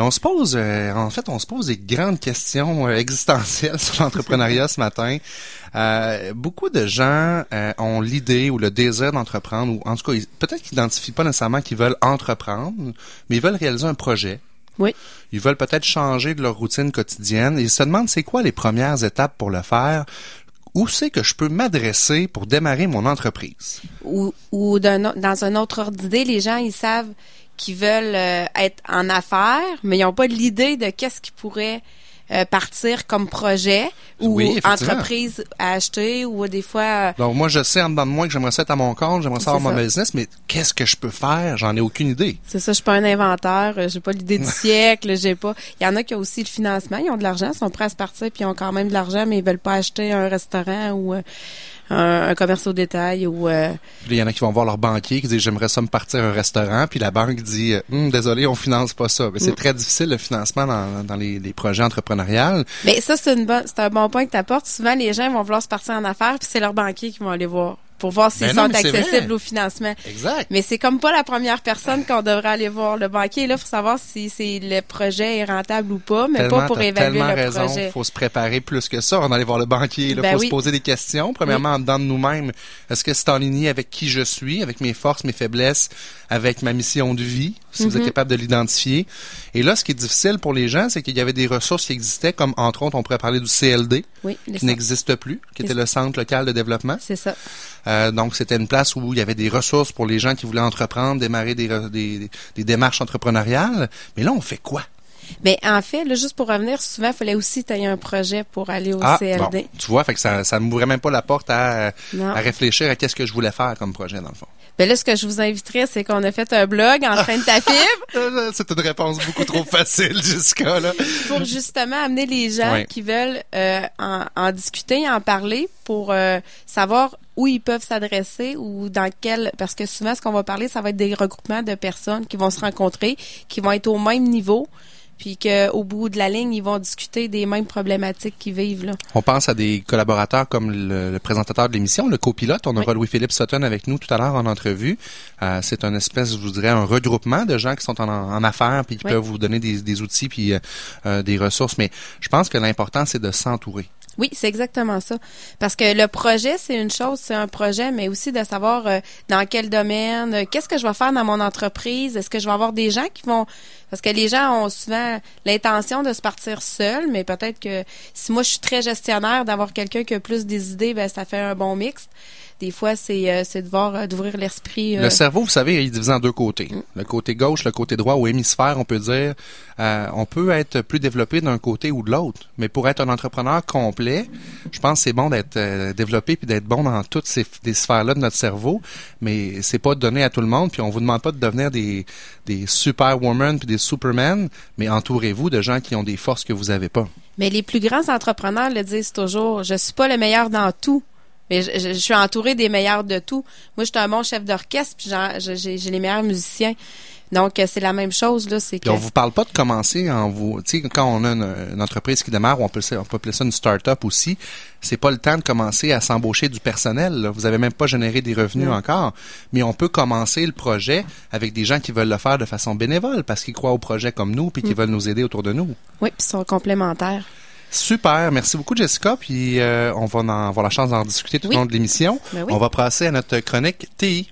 Et on se pose, euh, en fait, on se pose des grandes questions euh, existentielles sur l'entrepreneuriat ce matin. Euh, beaucoup de gens ont l'idée ou le désir d'entreprendre, ou en tout cas, peut-être qu'ils n'identifient pas nécessairement qu'ils veulent entreprendre, mais ils veulent réaliser un projet. Oui. Ils veulent peut-être changer de leur routine quotidienne et ils se demandent c'est quoi les premières étapes pour le faire? Où c'est que je peux m'adresser pour démarrer mon entreprise? Ou, ou dans un autre ordre d'idée, les gens, ils savent qu'ils veulent euh, être en affaires, mais ils n'ont pas l'idée de qu'est-ce qu'ils pourraient euh, partir comme projet ou entreprise à acheter ou des fois. Euh, Donc moi je sais en dedans de moi que j'aimerais ça être à mon compte, j'aimerais ça avoir mon business, mais qu'est-ce que je peux faire? J'en ai aucune idée. C'est ça, je suis pas un inventeur, j'ai pas l'idée du siècle, j'ai pas. Il y en a qui ont aussi le financement, ils ont de l'argent, sont prêts à se partir puis ils ont quand même de l'argent, mais ils veulent pas acheter un restaurant ou un, commerce au détail ou. Euh, il y en a qui vont voir leur banquier qui dit j'aimerais ça me partir un restaurant, puis la banque dit hum, désolé on finance pas ça. c'est mm. très difficile le financement dans, dans les, les, projets Mais ça c'est une bonne, c'est un bon point que tu apportes. Souvent les gens vont vouloir se partir en affaires, puis c'est leur banquier qui vont aller voir pour voir s'ils sont accessibles au financement. Exact. Mais c'est comme pas la première personne qu'on devrait aller voir. Le banquier là, faut savoir si le projet est rentable ou pas, mais pas pour évaluer le raison. Il faut se préparer plus que ça. On va aller voir le banquier. Il ben faut se poser des questions. Premièrement, en dedans de nous-mêmes, est-ce que c'est en ligne avec qui je suis, avec mes forces, mes faiblesses, avec ma mission de vie, si vous êtes mm-hmm. capable de l'identifier. Et là, ce qui est difficile pour les gens, c'est qu'il y avait des ressources qui existaient, comme entre autres, on pourrait parler du CLD, qui n'existe plus, qui était le Centre local de développement. C'est ça. Euh, donc, c'était une place où il y avait des ressources pour les gens qui voulaient entreprendre, démarrer des, des, démarches entrepreneuriales. Mais là, on fait quoi? Mais en fait, là, juste pour revenir, souvent, il fallait aussi tailler un projet pour aller au ah, CLD. tu vois, fait que ça, ça m'ouvrait même pas la porte à, à réfléchir à qu'est-ce que je voulais faire comme projet, dans le fond. Ben là, ce que je vous inviterais, c'est qu'on a fait un blog en train de ta fibre. c'est une réponse beaucoup trop facile, Jessica, là. Pour justement amener les gens qui veulent euh, en, en, discuter, en parler, pour euh, savoir où ils peuvent s'adresser ou dans quel parce que souvent ce qu'on va parler ça va être des regroupements de personnes qui vont se rencontrer qui vont être au même niveau puis qu'au bout de la ligne, ils vont discuter des mêmes problématiques qu'ils vivent. Là. On pense à des collaborateurs comme le, présentateur de l'émission, le copilote. On aura Louis-Philippe Sutton avec nous tout à l'heure en entrevue. Euh, c'est un espèce, je vous dirais, un regroupement de gens qui sont en, affaires puis qui peuvent vous donner des, outils puis euh, euh, des ressources. Mais je pense que l'important, c'est de s'entourer. Oui, c'est exactement ça. Parce que le projet, c'est une chose, c'est un projet, mais aussi de savoir euh, dans quel domaine, euh, qu'est-ce que je vais faire dans mon entreprise, est-ce que je vais avoir des gens qui vont... Parce que les gens ont souvent l'intention de se partir seuls, mais peut-être que si moi je suis très gestionnaire, d'avoir quelqu'un qui a plus des idées, ben ça fait un bon mix des fois, c'est euh, de voir euh, d'ouvrir l'esprit. Le cerveau, vous savez, il est divisé en deux côtés. Mm. Le côté gauche, le côté droit, ou hémisphère, on peut dire. on peut être plus développé d'un côté ou de l'autre. Mais pour être un entrepreneur complet, je pense que c'est bon d'être développé puis d'être bon dans toutes ces sphères-là de notre cerveau. Mais c'est pas donné à tout le monde. Puis on vous demande pas de devenir des, des superwomen puis des supermen, mais entourez-vous de gens qui ont des forces que vous n'avez pas. Mais les plus grands entrepreneurs le disent toujours. Je suis pas le meilleur dans tout, mais je, suis entourée des meilleurs de tout. Moi, je suis un bon chef d'orchestre, puis j'ai les meilleurs musiciens. Donc, euh, c'est la même chose, là. C'est que... on vous parle pas de commencer en vous, tu sais, quand on a une, entreprise qui démarre, on peut, on peut appeler ça une start-up aussi. C'est pas le temps de commencer à s'embaucher du personnel, Vous avez même pas généré des revenus encore. Mais on peut commencer le projet avec des gens qui veulent le faire de façon bénévole parce qu'ils croient au projet comme nous puis qui mm. veulent nous aider autour de nous. Oui, puis ils sont complémentaires. Super, merci beaucoup Jessica. Puis euh, on va en avoir la chance d'en discuter tout au long de l'émission. Ben on va passer à notre chronique TI.